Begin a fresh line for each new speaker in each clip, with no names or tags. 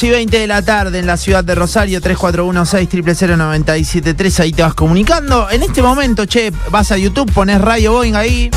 2 y 20 de la tarde en la ciudad de Rosario, 3416 ahí te vas comunicando. En este momento, che, vas a YouTube, pones Radio Boeing ahí.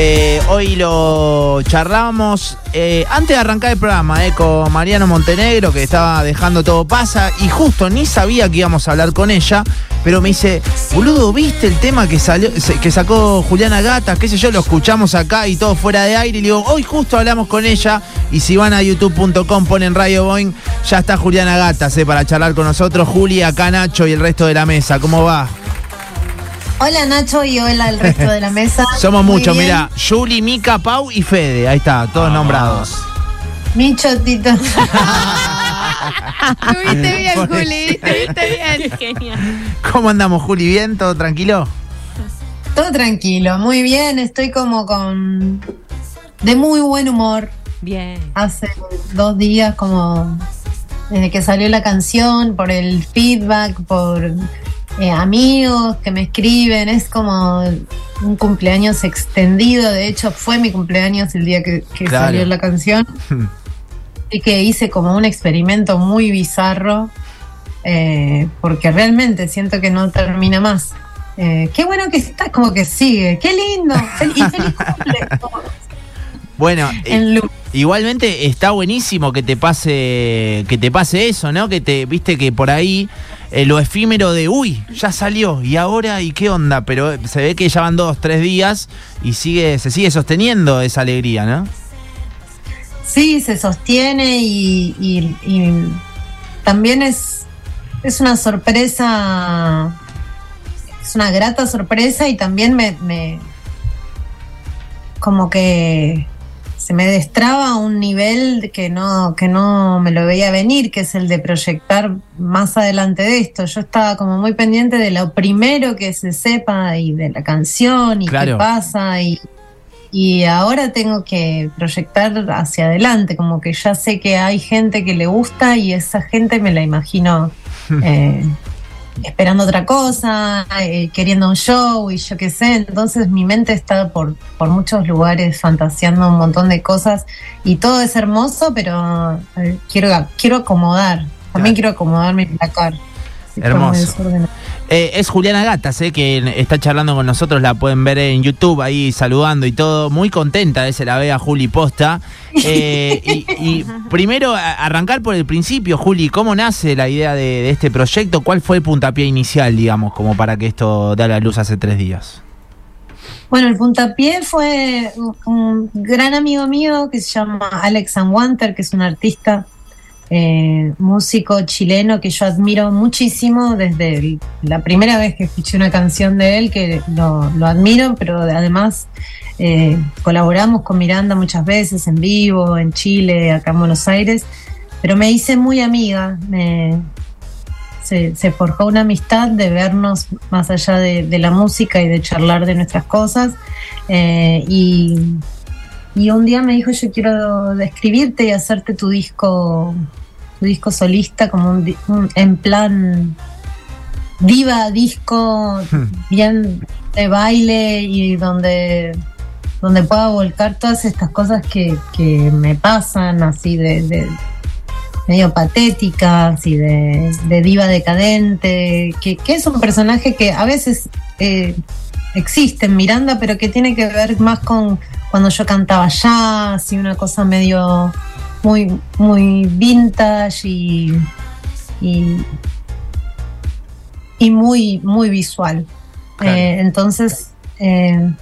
Eh, hoy lo charlamos eh, antes de arrancar el programa eh, con Mariano Montenegro, que estaba dejando todo pasa, y justo ni sabía que íbamos a hablar con ella, pero me dice, boludo, ¿viste el tema que salió, que sacó Juliana Gata? Qué sé yo, lo escuchamos acá y todo fuera de aire. Y le digo, hoy justo hablamos con ella, y si van a youtube.com, ponen Radio Boeing, ya está Juliana Gata, para charlar con nosotros. Juli, acá Nacho y el resto de la mesa. ¿Cómo va?
Hola Nacho y hola el resto de la mesa.
Somos muchos, mira, Juli, Mica, Pau y Fede, ahí está, todos nombrados.
Mi chotito.
Estuviste bien, Juli, estuviste bien. Genial.
¿Cómo andamos, Juli? ¿Bien? ¿Todo tranquilo?
Todo tranquilo, muy bien, estoy como con... de muy buen humor.
Bien.
Hace dos días como desde que salió la canción, por el feedback, por eh, amigos que me escriben, es como un cumpleaños extendido, de hecho fue mi cumpleaños el día que, salió la canción, y que hice como un experimento muy bizarro, eh, porque realmente siento que no termina más. Eh, qué bueno que está, como que sigue, qué lindo, y feliz
Bueno, igualmente está buenísimo que te pase que te pase eso, ¿no? Que te viste que por ahí eh, lo efímero de, uy, ya salió, y ahora, ¿y qué onda? Pero se ve que ya van dos, tres días y sigue, se sigue sosteniendo esa alegría, ¿no?
Sí, se sostiene y, también es, es una sorpresa, es una grata sorpresa y también me como que se me destraba a un nivel que no, que no me lo veía venir, que es el de proyectar más adelante de esto. Yo estaba como muy pendiente de lo primero que se sepa y de la canción y qué pasa y, y ahora tengo que proyectar hacia adelante, como que ya sé que hay gente que le gusta y esa gente me la imagino eh, esperando otra cosa, eh, queriendo un show y yo qué sé. Entonces mi mente está por, por muchos lugares fantaseando un montón de cosas y todo es hermoso, pero eh, quiero, quiero acomodar. También quiero acomodar mi placar.
Hermoso. Eh, es Juliana Gatas, eh, que está charlando con nosotros, la pueden ver en YouTube ahí saludando y todo. Muy contenta, se la ve a Juli Posta. Eh, y, primero, arrancar por el principio, Juli, ¿cómo nace la idea de, este proyecto? ¿Cuál fue el puntapié inicial, digamos, como para que esto dé a la luz hace tres días?
Bueno, el puntapié fue un, gran amigo mío que se llama Alex Wanter, que es un artista eh, músico chileno que yo admiro muchísimo desde la primera vez que escuché una canción de él, que lo, admiro, pero además eh, colaboramos con Miranda muchas veces en vivo, en Chile, acá en Buenos Aires, pero me hice muy amiga, se, forjó una amistad de vernos más allá de, la música y de charlar de nuestras cosas. Eh, y, y un día me dijo, yo quiero describirte y hacerte tu disco tu disco solista como un, en plan diva disco hmm. bien de baile y donde donde pueda volcar todas estas cosas que, que me pasan así de, medio patéticas y de, diva decadente que, que, es un personaje que a veces eh, existe en Miranda pero que tiene que ver más con cuando yo cantaba jazz y una cosa medio muy, muy vintage y, y, muy, muy visual. Eh, entonces, eh,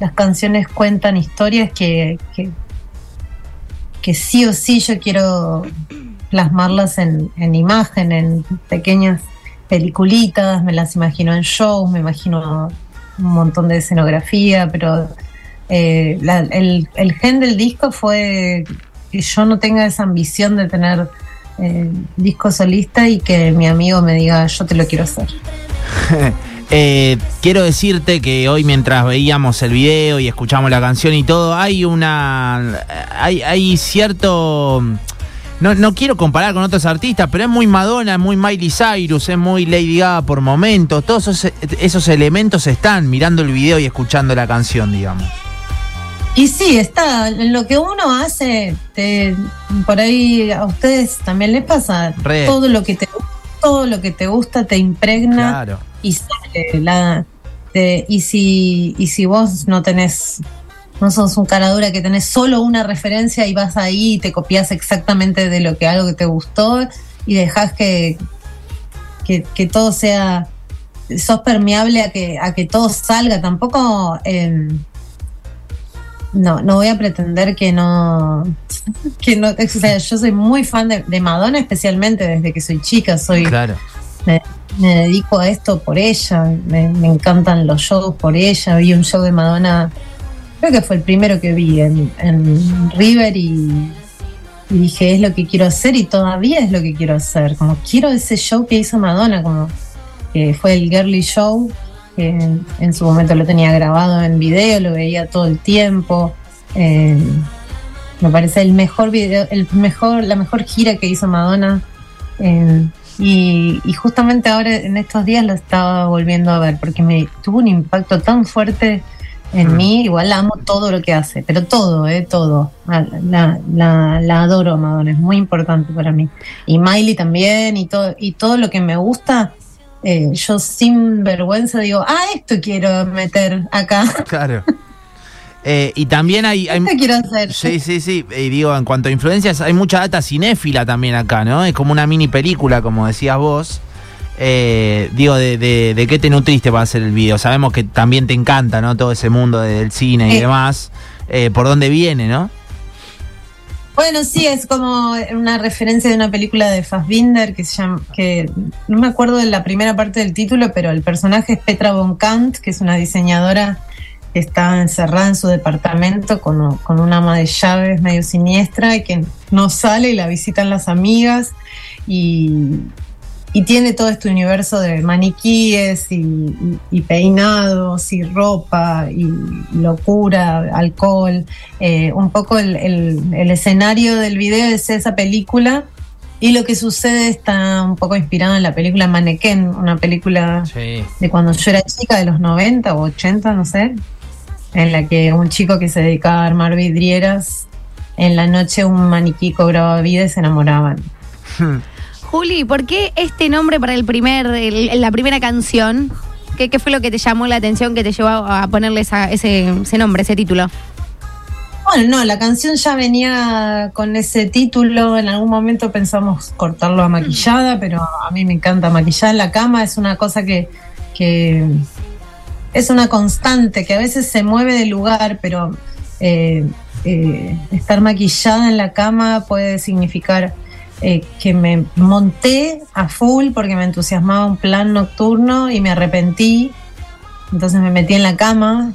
las canciones cuentan historias que, que, que, sí o sí yo quiero plasmarlas en, en imagen, en pequeñas peliculitas, me las imagino en shows, me imagino un montón de escenografía, pero eh, el, el gen del disco fue que yo no tenga esa ambición de tener eh, disco solista y que mi amigo me diga, yo te lo quiero hacer.
Eh, quiero decirte que hoy mientras veíamos el video y escuchamos la canción y todo, hay una. hay, hay cierto. No, no, quiero comparar con otros artistas, pero es muy Madonna, es muy Miley Cyrus, es muy Lady Gaga por momentos. Todos esos, esos elementos están mirando el video y escuchando la canción, digamos.
Y sí, está, lo que uno hace, te- por ahí a ustedes también les pasa, todo lo que te todo lo que te gusta te impregna
Claro.
y sale la te- y si y si vos no tenés no sos un cara dura que tenés solo una referencia y vas ahí y te copias exactamente de lo que algo que te gustó y dejás que que, que todo sea sos permeable a que a que todo salga tampoco eh, no no voy a pretender que no que no o sea yo soy muy fan de, de Madonna especialmente desde que soy chica soy
Claro.
me, me dedico a esto por ella, me, me encantan los shows por ella. Vi un show de Madonna, creo que fue el primero que vi en, en River y, y dije, es lo que quiero hacer y todavía es lo que quiero hacer. Como quiero ese show que hizo Madonna, como que fue el Girly Show, que en, su momento lo tenía grabado en video, lo veía todo el tiempo. Eh, me parece el mejor video, el mejor, la mejor gira que hizo Madonna. Eh, y, y justamente ahora en estos días lo estaba volviendo a ver porque me tuvo un impacto tan fuerte en
Mm.
mí. Igual la amo todo lo que hace, pero todo, eh, todo. Ah, La, la, la adoro Madonna, es muy importante para mí. Y Miley también, y todo, y todo lo que me gusta. Eh, yo sin vergüenza digo, ah, esto quiero meter acá,
Claro. Eh, y también hay, hay-
quiero hacer.
Sí, sí, sí. Y digo, en cuanto a influencias, hay mucha data cinéfila también acá, ¿no? Es como una mini película, como decías vos. Eh, digo, de, de- de qué te nutriste para hacer el video? Sabemos que también te encanta, ¿no? Todo ese mundo de- del cine y
Eh.
demás. ¿Por dónde viene, no?
Bueno, sí, es como una referencia de una película de Fassbinder que se llama, que no me acuerdo de la primera parte del título, pero el personaje es Petra von Kant, que es una diseñadora que está encerrada en su departamento con, con una ama de llaves medio siniestra y que no sale y la visitan las amigas y, y tiene todo este universo de maniquíes y, y- y peinados y ropa y locura, alcohol. Eh, un poco el, el- el escenario del video es esa película y lo que sucede está un poco inspirado en la película Mannequin, una película
Sí.
de cuando yo era chica, de los 90 o 80, no sé, en la que un chico que se dedicaba a armar vidrieras, en la noche un maniquí cobraba vida y se enamoraban.
Juli, ¿por qué este nombre para el primer, el- la primera canción? ¿Qué, qué fue lo que te llamó la atención que te llevó a ponerle esa- ese, ese nombre, ese título?
Bueno, no, la canción ya venía con ese título. En algún momento pensamos cortarlo a maquillada, pero a mí me encanta maquillar en la cama. Es una cosa que, que es una constante, que a veces se mueve de lugar, pero eh, eh, estar maquillada en la cama puede significar eh, que me monté a full porque me entusiasmaba un plan nocturno y me arrepentí. Entonces me metí en la cama,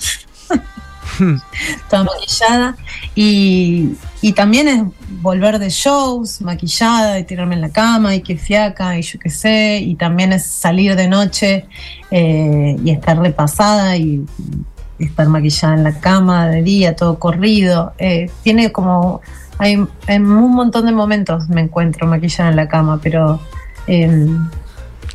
toda maquillada. Y, y también es volver de shows, maquillada, y tirarme en la cama, y que fiaca, y yo qué sé. Y también es salir de noche eh, y estar repasada y, estar maquillada en la cama de día, todo corrido. Eh, tiene como. Hay, en un montón de momentos me encuentro maquillada en la cama, pero. em,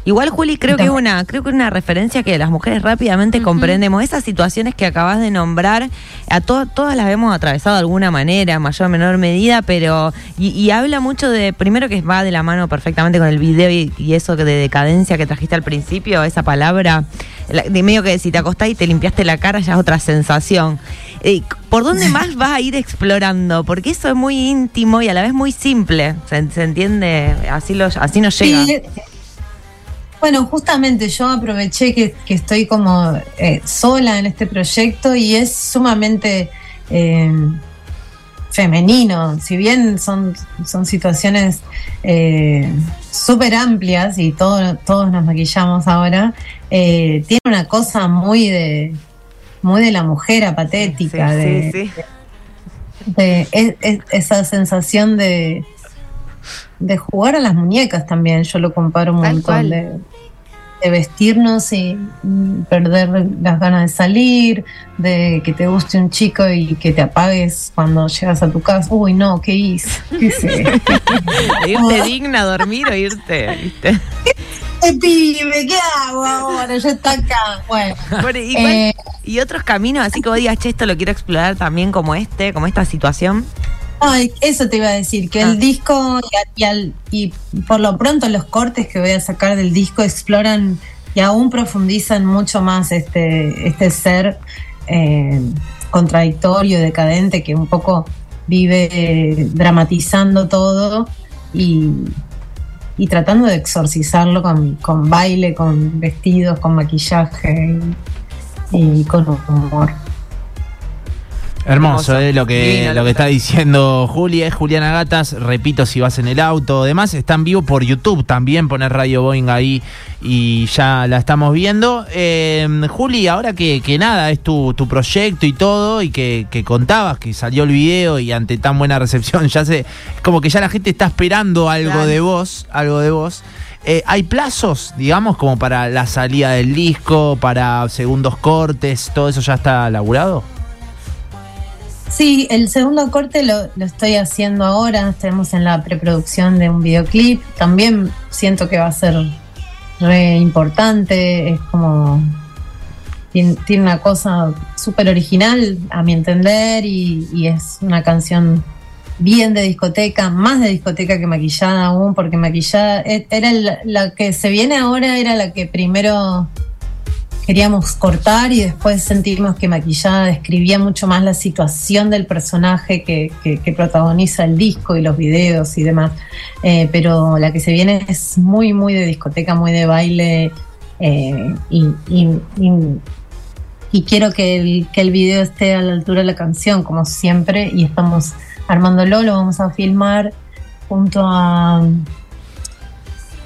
Igual, Juli, creo que es una, creo que es una referencia que las mujeres rápidamente comprendemos. Esas situaciones que acabas de nombrar, a to- todas las hemos atravesado de alguna manera, mayor o menor medida, pero. Y, y habla mucho de. Primero que va de la mano perfectamente con el video y, y eso de decadencia que trajiste al principio, esa palabra. la- de medio que si te acostás y te limpiaste la cara ya es otra sensación. Eh, ¿Por dónde más vas a ir explorando? Porque eso es muy íntimo y a la vez muy simple. ¿Se, se entiende? Así, lo, así nos llega.
Sí, Bueno, justamente yo aproveché que, que estoy como eh, sola en este proyecto y es sumamente eh, femenino. Si bien son, son situaciones eh, súper amplias y todo- todos nos maquillamos ahora, eh, tiene una cosa muy de muy de la mujer apatética,
Sí,
de,
sí, sí.
de- es- es- esa sensación de, de jugar a las muñecas también. Yo lo comparo un
Tal
montón
cual.
de, de vestirnos y mm, perder las ganas de salir, de que te guste un chico y que te apagues cuando llegas a tu casa. Uy, no, ¿qué hice? ¿Qué
irte digna a dormir o irte, ¿viste?
¿Qué pibe? ¿Qué hago ahora? Ya está acá. Bueno.
Bueno, ¿y cuál-
Eh,
y otros caminos, así que vos digas, che, esto lo quiero explorar también como este, como esta situación.
Ay, eso te iba a decir, que
Ah.
el disco y, y al- y por lo pronto los cortes que voy a sacar del disco exploran y aún profundizan mucho más este, este ser eh, contradictorio, decadente, que un poco vive eh, dramatizando todo y, y tratando de exorcizarlo con, con baile, con vestidos, con maquillaje y, y con humor.
Hermoso, eh, lo que,
Divino,
lo que está diciendo Juli es Juliana Gatas, repito si vas en el auto, además está en vivo por YouTube también, poner Radio Boeing ahí y ya la estamos viendo. Eh, Juli, ahora que, que nada, es tu, tu proyecto y todo, y que, que contabas que salió el video y ante tan buena recepción, ya sé, es como que ya la gente está esperando algo
Claro.
de vos, algo de vos. Eh, ¿Hay plazos, digamos, como para la salida del disco, para segundos cortes, todo eso ya está laburado?
Sí, el segundo corte lo, lo estoy haciendo ahora. Estamos en la preproducción de un videoclip. También siento que va a ser re importante. Es como. Tiene, una cosa súper original, a mi entender, y, es una canción bien de discoteca, más de discoteca que maquillada aún, porque maquillada e- era la que se viene ahora, era la que primero queríamos cortar y después sentimos que Maquillada describía mucho más la situación del personaje que, que- protagoniza el disco y los videos y demás. Eh, pero la que se viene es muy, muy de discoteca, muy de baile eh, y quiero que el, que el video esté a la altura de la canción, como siempre, y estamos armándolo, lo vamos a filmar junto a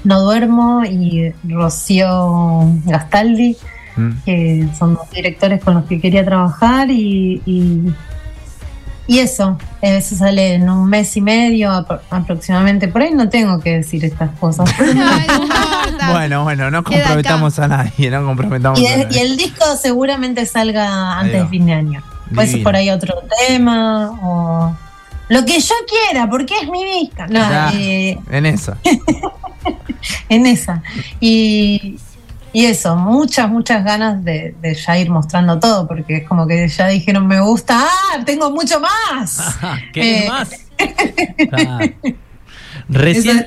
No Duermo y Rocío Gastaldi
Mm.
que son dos directores con los que quería trabajar y, y, y eso, eso sale en un mes y medio apro- aproximadamente. Por ahí no tengo que decir estas cosas.
No.
Bueno, bueno, no comprometamos a nadie, no comprometamos
y,
a
el,
nadie.
y el disco seguramente salga antes de fin de año. Puede ser
Divino.
por ahí otro tema o lo que yo quiera, porque es mi disco. No,
Ya,
eh,
en eso.
en esa. Y, y eso, muchas, muchas ganas de, de ya ir mostrando todo, porque es como que ya dijeron, me gusta, ¡ah! Tengo mucho más.
¿Qué
Eh,
más? Recién,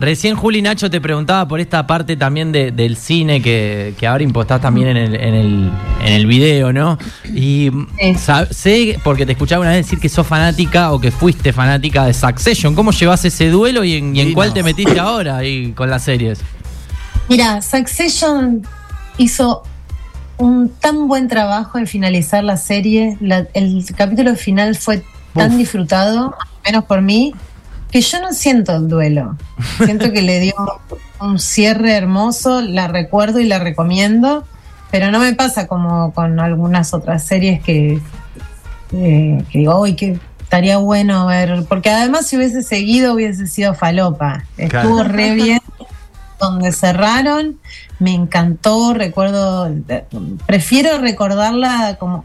recién Juli Nacho te preguntaba por esta parte también de- del cine que, que ahora impostás también en el, en el, en el video, ¿no? Y
Sí.
sé, porque te escuchaba una vez decir que sos fanática o que fuiste fanática de Succession. ¿Cómo llevas ese duelo y en, y en cuál te metiste ahora ahí con las series?
Mira, Succession hizo un tan buen trabajo en finalizar la serie. La- el capítulo final fue tan
Uf.
disfrutado, al menos por mí, que yo no siento el duelo. Siento que le dio un cierre hermoso, la recuerdo y la recomiendo, pero no me pasa como con algunas otras series que, eh, que digo, uy, que estaría bueno ver, porque además si hubiese seguido hubiese sido falopa. Estuvo
Claro.
re bien donde cerraron, me encantó, recuerdo, prefiero recordarla como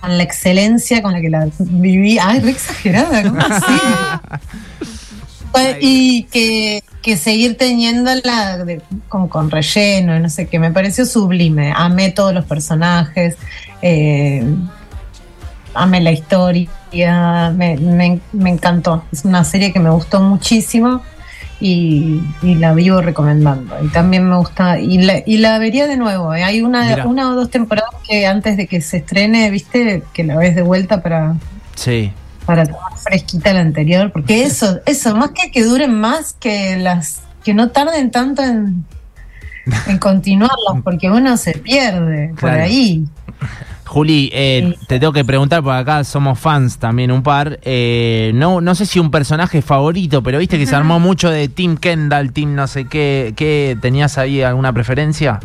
con la excelencia con la que la viví. Ay, re exagerada, ¿cómo así? Y que, que seguir teniéndola de- con, con relleno, no sé qué, me pareció sublime. Amé todos los personajes, eh, amé la historia, me, me- me encantó. Es una serie que me gustó muchísimo y, y la vivo recomendando. Y también me gusta, y la, y la vería de nuevo. ¿eh? Hay
Mirá.
una, una o dos temporadas que antes de que se estrene, viste, que la ves de vuelta para
Sí.
para tomar fresquita la anterior, porque eso, eso, más que que duren más, que las, que no tarden tanto en, en continuarlas, porque uno se pierde por ahí.
Juli, eh, te tengo que preguntar, por acá somos fans también un par. eh, no, no sé si un personaje favorito, pero viste que se armó mucho de Team Kendall, Team no sé qué. ¿qué ¿Tenías ahí alguna preferencia?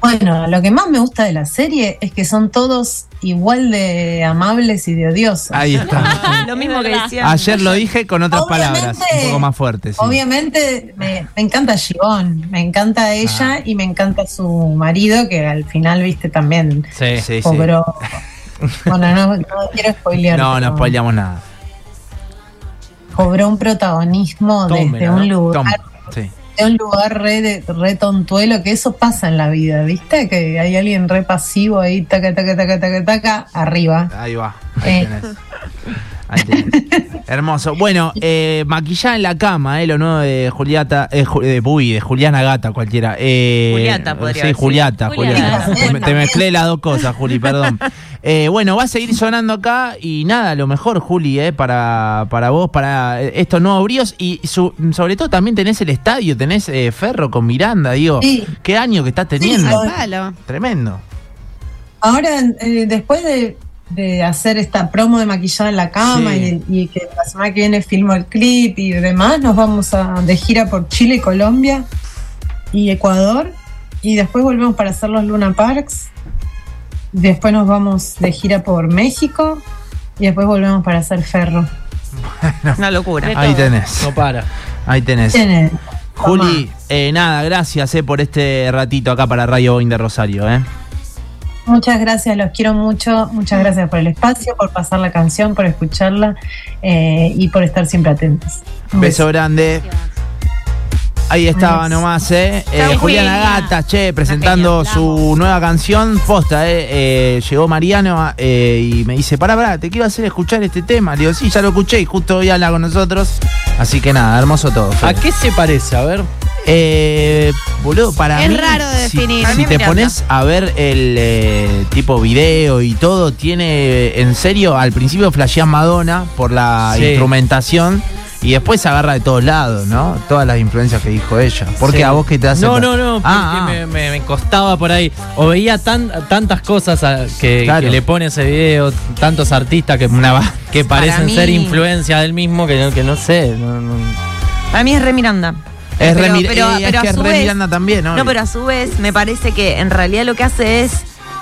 Bueno, lo que más me gusta de la serie es que son todos igual de amables y de odiosos.
Ahí está.
Lo mismo que decía.
Ayer lo dije con otras
Obviamente-
palabras, un poco más fuertes. sí.
Obviamente me, me encanta Givón, me encanta ella
Ah.
y me encanta su marido, que al final, viste, también
Sí.
Sí, sí.
cobró. Bueno, no, no quiero spoilear.
No, no spoileamos nada.
cobró un protagonismo
Tómela,
desde un lugar
Tom, sí.
Un lugar re, tontuelo, que eso pasa en la vida, ¿viste? Que hay alguien re pasivo ahí, taca, taca, taca, taca, taca, arriba.
Ahí va. Ahí
Eh.
tenés. Hermoso. Bueno, eh, maquillada en la cama, eh, lo nuevo de Juliata, eh, Ju- de, uy, de Juliana Gata, cualquiera. Eh,
Juliata, podría
Sí,
decir.
Juliata,
Juliata.
Juliata. Te- Te mezclé las dos cosas, Juli, perdón. Eh, bueno, va a seguir sonando acá y nada, lo mejor, Juli, eh, para, para vos, para estos nuevos bríos y su- sobre todo también tenés el estadio, tenés eh, Ferro con Miranda, digo.
Sí.
¿Qué año que estás teniendo? Tremendo.
Ahora, eh, después de, de hacer esta promo de maquillada en la cama
Sí.
y, y que la semana que viene filmo el clip y demás, nos vamos a, de gira por Chile, Colombia y Ecuador. Y después volvemos para hacer los Luna Parks. Después nos vamos de gira por México. Y después volvemos para hacer Ferro.
Una locura.
Ahí tenés.
No para.
Ahí tenés. Juli, eh, nada, gracias eh, por este ratito acá para Radio Boeing de Rosario. Eh.
Muchas gracias, los quiero mucho. Muchas gracias por el espacio, por pasar la canción, por escucharla eh, y por estar siempre atentos. Un
Beso grande. Ahí estaba nomás, ¿eh? Eh, Juliana
Julia.
Gata, che, presentando
genia,
su nueva canción, posta, ¿eh? Eh, Llegó Mariano eh, y me dice, pará, pará, te quiero hacer escuchar este tema. Le digo, sí, ya lo escuché y justo hoy habla con nosotros. Así que nada, hermoso todo.
¿A qué se parece? A ver.
Eh, boludo, para
Es
mí,
raro de
si-
definir.
Si,
mí
te
Miranda.
pones a ver el eh, tipo video y todo, tiene, en serio, al principio flasheas Madonna por la
Sí.
instrumentación y después se agarra de todos lados, ¿no? Todas las influencias que dijo ella. Porque
Sí.
a vos que te hace...
No, no, no, porque
Ah, ah.
Me, me- me costaba por ahí. O veía tan, tantas cosas a- que,
Claro.
que le pone ese video, tantos artistas que, que
Para
parecen
mí-
ser influencia del mismo, que, no- que no sé. no- no-
Para mí es re Miranda.
Es
Pero-
re, Mir-
pero-
eh,
pero a
que es
su vez-
Miranda también, ¿no?
No, pero a su vez me parece que en realidad lo que hace es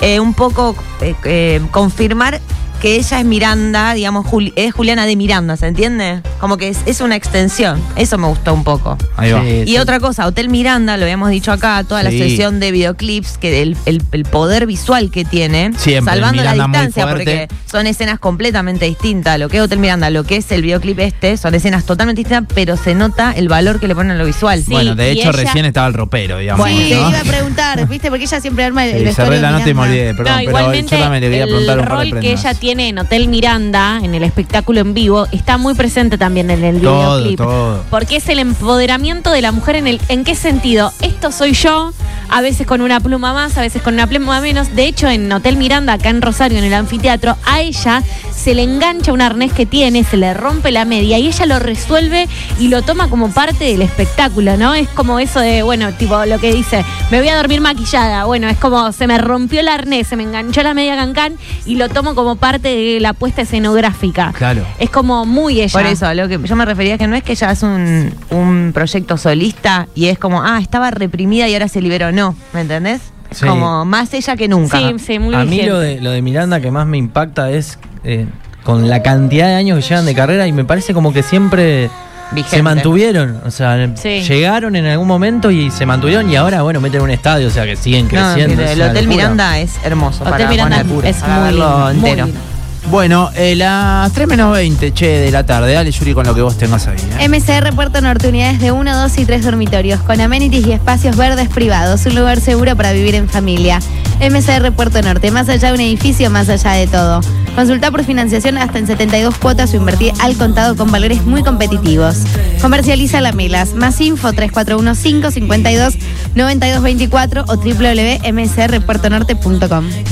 eh, un poco eh, eh, confirmar que ella es Miranda, digamos, Juli- es Juliana de Miranda, ¿se entiende? Como que es, es una extensión. Eso me gustó un poco.
Ahí va.
Sí,
Y
sí.
otra cosa, Hotel Miranda, lo habíamos dicho acá, toda la sesión de videoclips, que el, el- el poder visual que tiene,
Siempre,
salvando la distancia, porque son escenas completamente distintas. Lo que es Hotel Miranda, lo que es el videoclip este, son escenas totalmente distintas, pero se nota el valor que le ponen a lo visual.
Sí,
bueno, de hecho
ella-
recién estaba el ropero, digamos.
sí,
¿no?
iba a preguntar, ¿viste? Porque ella siempre arma el, el
Sí,
vestuario
cerré la nota y me olvidé, perdón,
no,
pero
igualmente
yo también le quería preguntar un par de
rol que
prendas.
ella tiene en Hotel Miranda, en el espectáculo en vivo, está muy presente también en el
Todo,
videoclip.
todo.
Porque es el empoderamiento de la mujer en el ¿en qué sentido? Esto soy yo, a veces con una pluma más, a veces con una pluma menos. De hecho, en Hotel Miranda, acá en Rosario, en el anfiteatro, a ella se le engancha un arnés que tiene, se le rompe la media y ella lo resuelve y lo toma como parte del espectáculo, ¿no? Es como eso de, bueno, tipo lo que dice, me voy a dormir maquillada. Bueno, es como se me rompió el arnés, se me enganchó la media cancán y lo tomo como parte de la puesta escenográfica.
Claro.
Es como muy ella.
Por eso, lo que yo me refería es que no es que ella hace un, un proyecto solista y es como, ah, estaba reprimida y ahora se liberó. No, ¿me entendés? Es
Sí.
como más ella que nunca.
Sí, sí, muy
A mí lo de, lo de Miranda que más me impacta es eh, con la cantidad de años que llevan de carrera y me parece como que siempre
Vigente.
se mantuvieron. O sea,
Sí.
llegaron en algún momento y se mantuvieron y ahora, bueno, meten un estadio, o sea que siguen
No,
creciendo.
el
es una
Hotel
locura.
Miranda es hermoso.
Hotel
para
Miranda es
para
muy
verlo
lindo, muy
entero.
lindo.
Bueno, eh, las 3 menos 20, che, de la tarde. Dale, Yuri, con lo que vos tengas ahí. ¿eh?
MCR Puerto Norte, unidades de 1, 2 y 3 dormitorios, con amenities y espacios verdes privados, un lugar seguro para vivir en familia. MCR Puerto Norte, más allá de un edificio, más allá de todo. Consulta por financiación hasta en 72 cuotas o invertir al contado con valores muy competitivos. Comercializa la Melas. Más info 3415 52 9224 o www.msrpuertonorte.com.